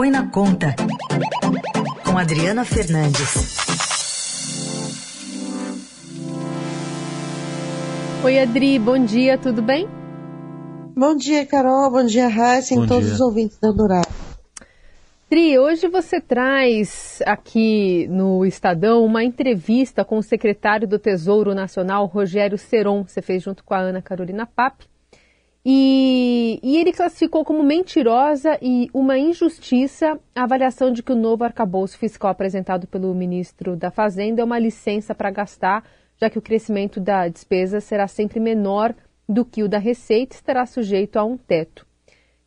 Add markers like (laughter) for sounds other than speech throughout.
Põe na Conta, com Adriana Fernandes. Oi, Adri, bom dia, tudo bem? Bom dia, Carol, bom dia, Raíssa e todos dia. os ouvintes da Dourado. Tri, hoje você traz aqui no Estadão uma entrevista com o secretário do Tesouro Nacional, Rogério Seron. Você fez junto com a Ana Carolina Pape. E, e, ele classificou como mentirosa e uma injustiça a avaliação de que o novo arcabouço fiscal apresentado pelo ministro da Fazenda é uma licença para gastar, já que o crescimento da despesa será sempre menor do que o da receita e estará sujeito a um teto.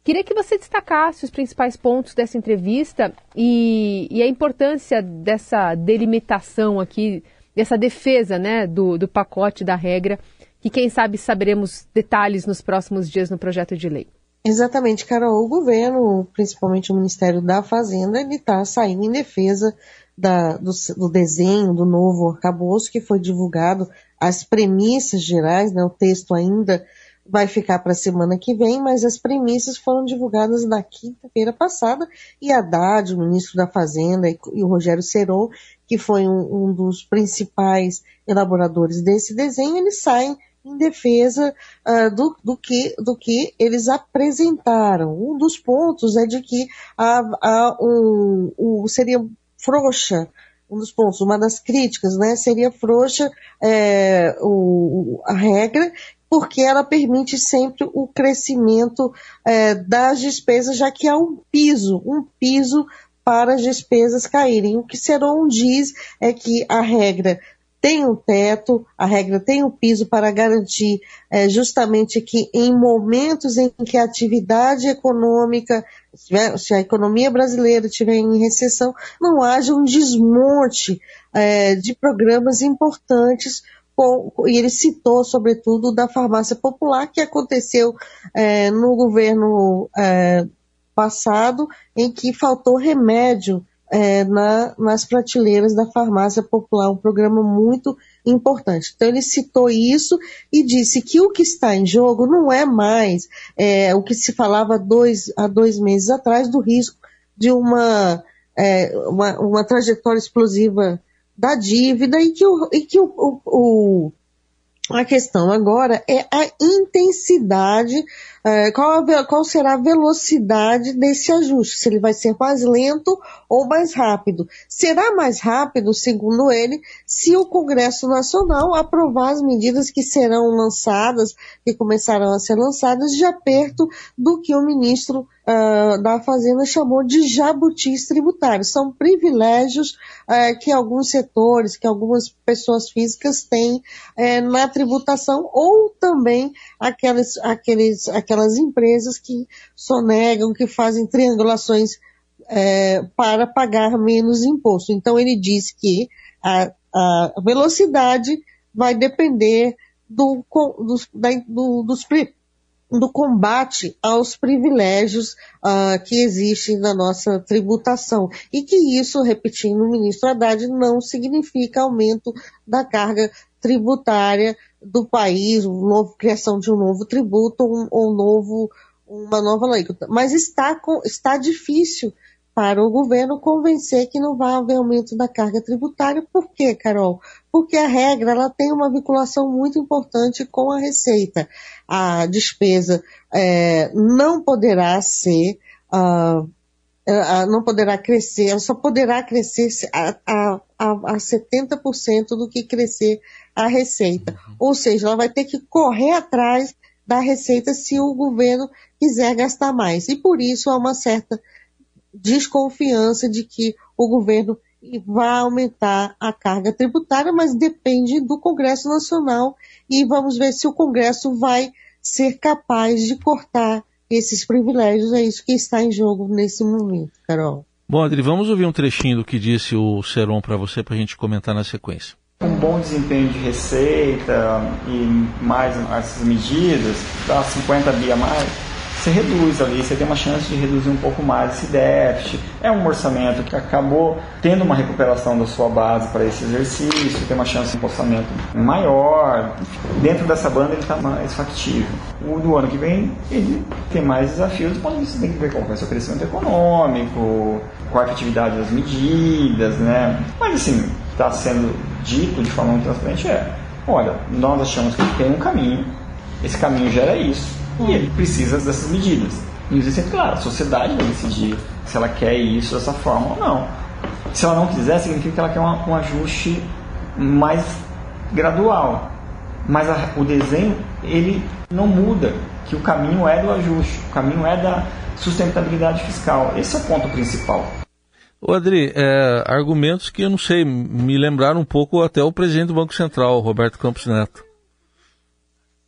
Queria que você destacasse os principais pontos dessa entrevista e, e a importância dessa delimitação aqui, dessa defesa né, do, do pacote da regra que quem sabe saberemos detalhes nos próximos dias no projeto de lei. Exatamente, Carol. O governo, principalmente o Ministério da Fazenda, ele está saindo em defesa da, do, do, desenho do novo arcabouço que foi divulgado, as premissas gerais, né, o texto ainda vai ficar para a semana que vem, mas as premissas foram divulgadas na quinta-feira passada e Haddad, o ministro da Fazenda, e, e o Rogério Seron, que foi um, um, dos principais elaboradores desse desenho, eles saem em defesa uh, do, do, que, do que eles apresentaram. Um dos pontos é de que um, um, seria frouxa, um dos pontos, uma das críticas, né, seria frouxa é, o, a regra, porque ela permite sempre o crescimento é, das despesas, já que há um piso, um piso para as despesas caírem. O que Seron diz é que a regra tem um teto, a regra tem um piso para garantir é, justamente que em momentos em que a atividade econômica, se a economia brasileira estiver em recessão, não haja um desmonte é, de programas importantes com, e ele citou, sobretudo, da farmácia popular, que aconteceu é, no governo é, passado, em que faltou remédio é, na, nas prateleiras da farmácia popular, um programa muito importante. Então ele citou isso e disse que o que está em jogo não é mais é, o que se falava dois, há dois meses atrás do risco de uma, é, uma, uma, trajetória explosiva da dívida e que, o, e que o, o, o a questão agora é a intensidade, é, qual, a, qual, será a velocidade desse ajuste, se ele vai ser mais lento ou mais rápido. Será mais rápido, segundo ele, se o Congresso Nacional aprovar as medidas que serão lançadas, que começarão a ser lançadas, já perto do que o ministro uh, da Fazenda chamou de jabutis tributários. São privilégios uh, que alguns setores, que algumas pessoas físicas têm uh, na tributação ou também aquelas, aqueles, aquelas empresas que sonegam, que fazem triangulações é, para pagar menos imposto. Então ele diz que a, a velocidade vai depender do, do, da, do, dos, do combate aos privilégios uh, que existem na nossa tributação. E que isso, repetindo o ministro Haddad, não significa aumento da carga tributária do país, uma novo, criação de um novo tributo ou um, um novo, uma nova lei. Mas está, está difícil para o governo convencer que não vai haver aumento da carga tributária. Por quê, Carol? Porque a regra ela tem uma vinculação muito importante com a receita. A despesa é, não poderá ser, uh, não poderá crescer, ela só poderá crescer a, a, a, a 70% do que crescer a receita. Ou seja, ela vai ter que correr atrás da receita se o governo quiser gastar mais. E por isso há uma certa desconfiança de que o governo vai aumentar a carga tributária, mas depende do Congresso Nacional e vamos ver se o Congresso vai ser capaz de cortar esses privilégios. É isso que está em jogo nesse momento, Carol. Bom, Adri, vamos ouvir um trechinho do que disse o Seron para você para a gente comentar na sequência. Um bom desempenho de receita e mais essas medidas, dá 50 bi a mais, você reduz ali, você tem uma chance de reduzir um pouco mais esse déficit. É um orçamento que acabou tendo uma recuperação da sua base para esse exercício, tem uma chance de um orçamento maior. Dentro dessa banda ele está mais factível. O do ano que vem ele tem mais desafios, mas você tem que ver qual vai ser o crescimento econômico, qual a efetividade das medidas, né? Mas assim, está sendo dito de forma muito transparente é, olha, nós achamos que tem um caminho, esse caminho gera isso e ele precisa dessas medidas. E isso claro, a sociedade vai decidir se ela quer isso dessa forma ou não. Se ela não quiser, significa que ela quer um, um ajuste mais gradual. Mas a, o desenho, ele não muda, que o caminho é do ajuste, o caminho é da sustentabilidade fiscal. Esse é o ponto principal. O Adri, é, argumentos que eu não sei, me lembraram um pouco até o presidente do Banco Central, Roberto Campos Neto.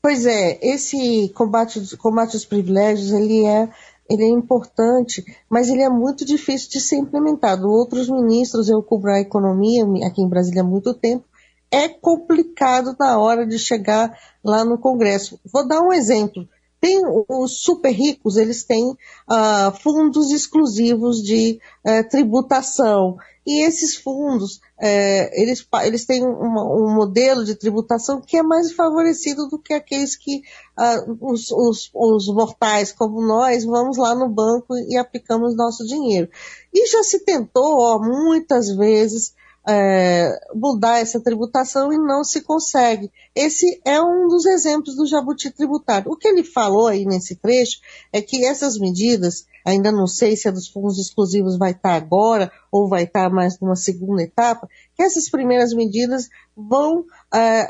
Pois é, esse combate, combate aos privilégios, ele é, ele é importante, mas ele é muito difícil de ser implementado. Outros ministros, eu cubro a economia aqui em Brasília há muito tempo, é complicado na hora de chegar lá no Congresso. Vou dar um exemplo. Tem os super ricos, eles têm uh, fundos exclusivos de uh, tributação. E esses fundos, é, eles, eles têm uma, um modelo de tributação que é mais favorecido do que aqueles que uh, os, os, os mortais como nós vamos lá no banco e aplicamos nosso dinheiro. E já se tentou ó, muitas vezes é, mudar essa tributação e não se consegue. Esse é um dos exemplos do jabuti tributário. O que ele falou aí nesse trecho é que essas medidas, ainda não sei se a dos fundos exclusivos vai estar agora ou vai estar mais numa segunda etapa, que essas primeiras medidas vão é,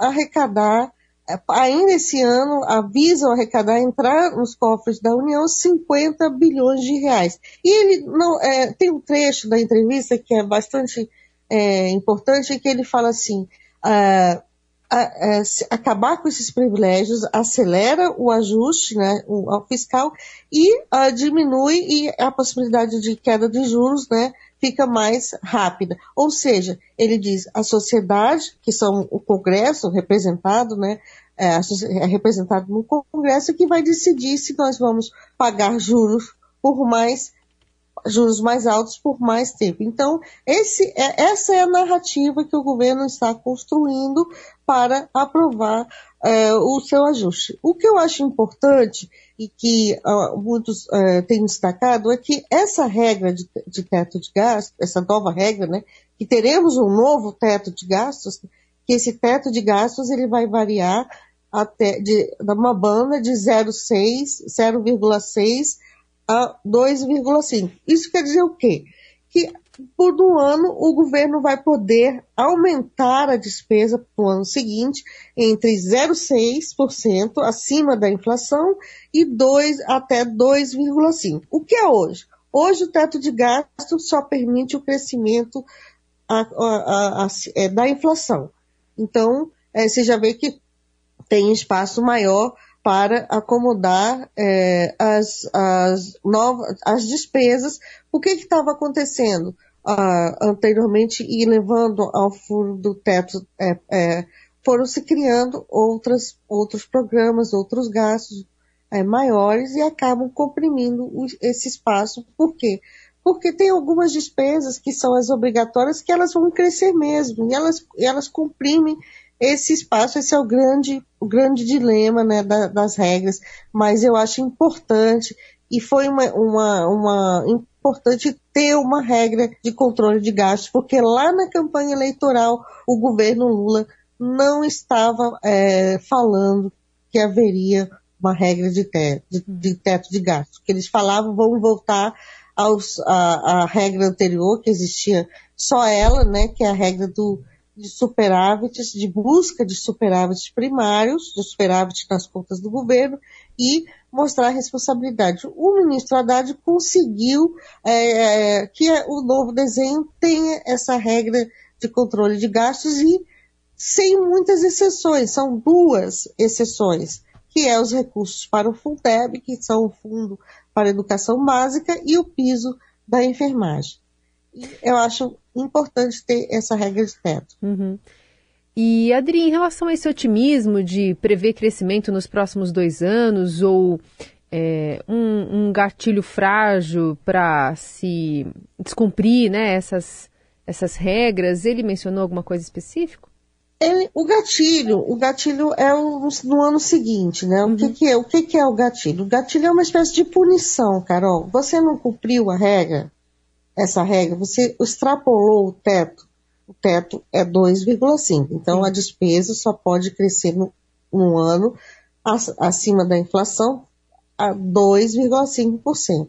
arrecadar é, ainda esse ano avisam arrecadar entrar nos cofres da União 50 bilhões de reais. E ele não é, tem um trecho da entrevista que é bastante é, importante é que ele fala assim: uh, uh, uh, acabar com esses privilégios acelera o ajuste né, o, fiscal e ah, diminui e a possibilidade de queda de juros né, fica mais rápida. Ou seja, ele diz a sociedade, que são o Congresso representado, né, é, é representado no Congresso, que vai decidir se nós vamos pagar juros por mais juros mais altos por mais tempo. Então, esse, é, essa é a narrativa que o governo está construindo para aprovar é, o seu ajuste. O que eu acho importante e que uh, muitos uh, têm destacado é que essa regra de, de, teto de gastos, essa nova regra, né, que teremos um novo teto de gastos, que esse teto de gastos ele vai variar até de, de uma banda de 0,6, 0,6 a 2,5. Isso quer dizer o quê? Que por um ano o governo vai poder aumentar a despesa para o ano seguinte entre 0,6% acima da inflação e 2 até 2,5%. O que é hoje? Hoje o teto de gasto só permite o crescimento a, a, a, é, da inflação. Então, é, você já vê que tem espaço maior para acomodar é, as, as, novas, as despesas. O que estava acontecendo uh, anteriormente e levando ao furo do teto? É, é, foram se criando outras, outros programas, outros gastos é, maiores e acabam comprimindo esse espaço. Por quê? Porque tem algumas despesas que são as obrigatórias que elas vão crescer mesmo e elas, elas comprimem esse espaço, esse é o grande, o grande dilema né, da, das regras, mas eu acho importante e foi uma, uma, uma importante ter uma regra de controle de gastos, porque lá na campanha eleitoral o governo Lula não estava é, falando que haveria uma regra de teto de, de, teto de gastos. Que eles falavam vamos voltar aos, a, a regra anterior que existia só ela, né, que é a regra do de superávites, de busca de superávites primários, de superávit nas contas do governo e mostrar a responsabilidade. O ministro Haddad conseguiu é, que o novo desenho tenha essa regra de controle de gastos e sem muitas exceções, são duas exceções, que é os recursos para o Fundeb, que são o Fundo para Educação Básica, e o piso da enfermagem. Eu acho importante ter essa regra de teto. Uhum. E, Adri, em relação a esse otimismo de prever crescimento nos próximos dois anos, ou é, um, um, gatilho frágil para se descumprir né, essas, essas regras? Ele mencionou alguma coisa específica? Ele, o gatilho, o gatilho é o, no ano seguinte, né? O, uhum. que, que, é, o que, que é o gatilho? O gatilho é uma espécie de punição, Carol. Você não cumpriu a regra, essa regra, você extrapolou o teto. O teto é 2,5. Então a despesa só pode crescer no, no ano acima da inflação a 2,5%.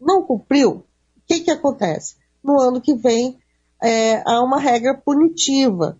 Não cumpriu? O que, que acontece? No ano que vem é, há uma regra punitiva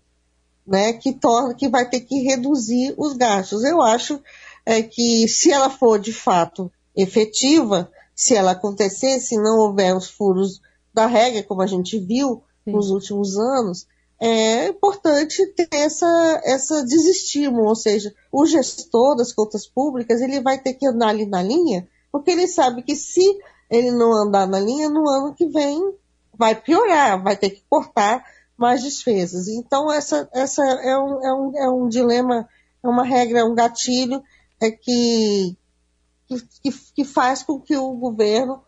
né, que torna que vai ter que reduzir os gastos. Eu acho é, que se ela for de fato efetiva, se ela acontecer, se não houver os furos regra, como a gente viu Sim. nos últimos anos, é importante ter essa, essa desestímulo, ou seja, o gestor das contas públicas ele vai ter que andar ali na linha, porque ele sabe que se ele não andar na linha, no ano que vem vai piorar, vai ter que cortar mais despesas. Então, essa, essa é, um, é, um, é um dilema, é uma regra, é um gatilho é que, que, que faz com que o governo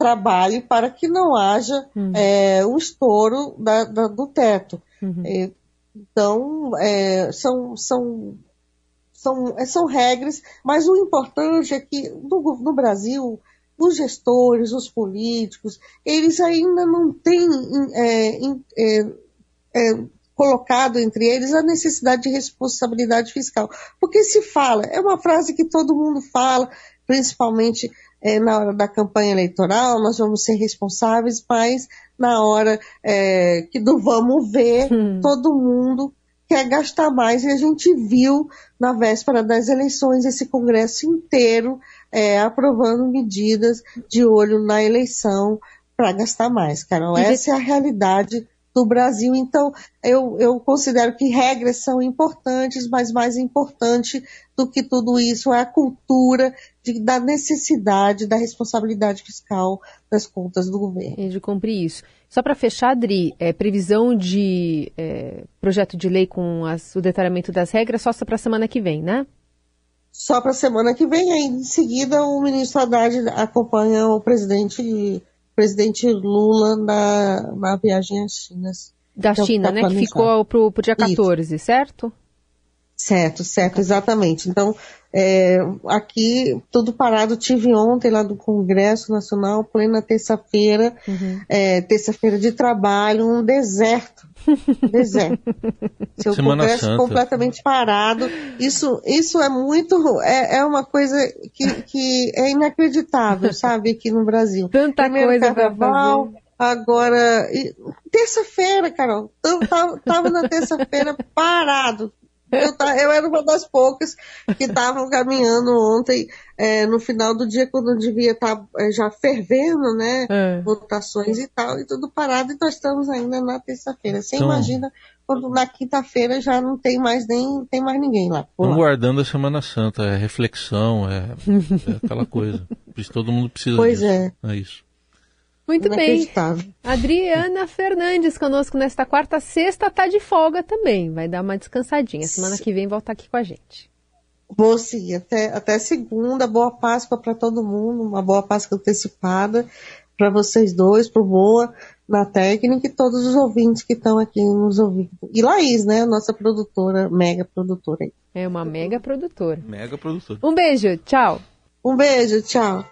trabalhe para que não haja uhum. é, um estouro da, da, do teto. Uhum. É, então, é, são, são, são, é, são regras, mas o importante é que no, no Brasil os gestores, os políticos, eles ainda não têm é, é, é, colocado entre eles a necessidade de responsabilidade fiscal. Porque se fala, é uma frase que todo mundo fala, principalmente é, na hora da campanha eleitoral, nós vamos ser responsáveis, mas na hora é, que do vamos ver, hum. todo mundo quer gastar mais. E a gente viu na véspera das eleições esse Congresso inteiro é, aprovando medidas de olho na eleição para gastar mais, Carol. Essa é a realidade do Brasil. Então, eu, eu considero que regras são importantes, mas mais importante do que tudo isso é a cultura de, da necessidade da responsabilidade fiscal das contas do governo. E de cumprir isso. Só para fechar, Adri, é, previsão de é, projeto de lei com as, o detalhamento das regras só para a semana que vem, né? só para a semana que vem. Aí, em seguida, o ministro Haddad acompanha o presidente, presidente Lula na, na viagem às Chinas. Da então, China, tá né? Que ficou para o dia 14, Isso. certo? Certo, certo, exatamente. Então, é, aqui, tudo parado. Tive ontem lá do Congresso Nacional, plena terça-feira, uhum. é, terça-feira de trabalho, um deserto. (laughs) Deserto. Seu Semana Congresso Santa. completamente parado. Isso, isso é muito. É, é uma coisa que, que é inacreditável, sabe, aqui no Brasil. Tanta Primeiro coisa carnaval, Agora, terça-feira, Carol, tava, tava na terça-feira parado, eu, eu, era uma das poucas que estavam caminhando ontem, é, no final do dia, quando devia estar tá, é, já fervendo, né? É. Votações e tal, e tudo parado, e nós estamos ainda na terça-feira. Você então, imagina quando na quinta-feira já não tem mais nem tem mais ninguém lá. Estão guardando a Semana Santa, é reflexão, é, é aquela coisa. Por (laughs) isso todo mundo precisa pois disso. é. É isso. Muito bem. Adriana Fernandes conosco nesta quarta. Sexta tá de folga também. Vai dar uma descansadinha. Semana que vem volta aqui com a gente. Vou sim. Até, até segunda. Boa Páscoa para todo mundo. Uma boa Páscoa antecipada para vocês dois, pro Boa na técnica e todos os ouvintes que estão aqui nos ouvindo. E Laís, né? Nossa produtora, mega produtora. É uma mega produtora. Mega produtora. Um beijo. Tchau. Um beijo. Tchau.